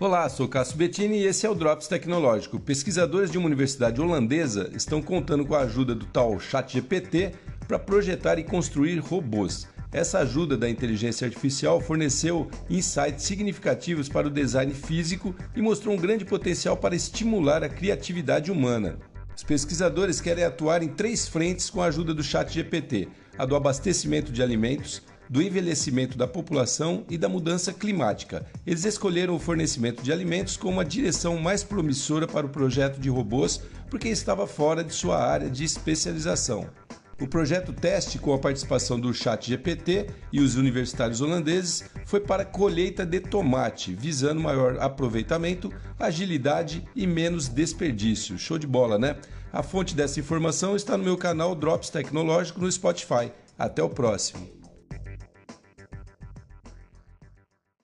Olá, sou Cássio Bettini e esse é o Drops Tecnológico. Pesquisadores de uma universidade holandesa estão contando com a ajuda do tal ChatGPT para projetar e construir robôs. Essa ajuda da inteligência artificial forneceu insights significativos para o design físico e mostrou um grande potencial para estimular a criatividade humana. Os pesquisadores querem atuar em três frentes com a ajuda do ChatGPT: a do abastecimento de alimentos, do envelhecimento da população e da mudança climática. Eles escolheram o fornecimento de alimentos como a direção mais promissora para o projeto de robôs porque estava fora de sua área de especialização. O projeto teste, com a participação do ChatGPT e os universitários holandeses, foi para colheita de tomate, visando maior aproveitamento, agilidade e menos desperdício. Show de bola, né? A fonte dessa informação está no meu canal Drops Tecnológico no Spotify. Até o próximo.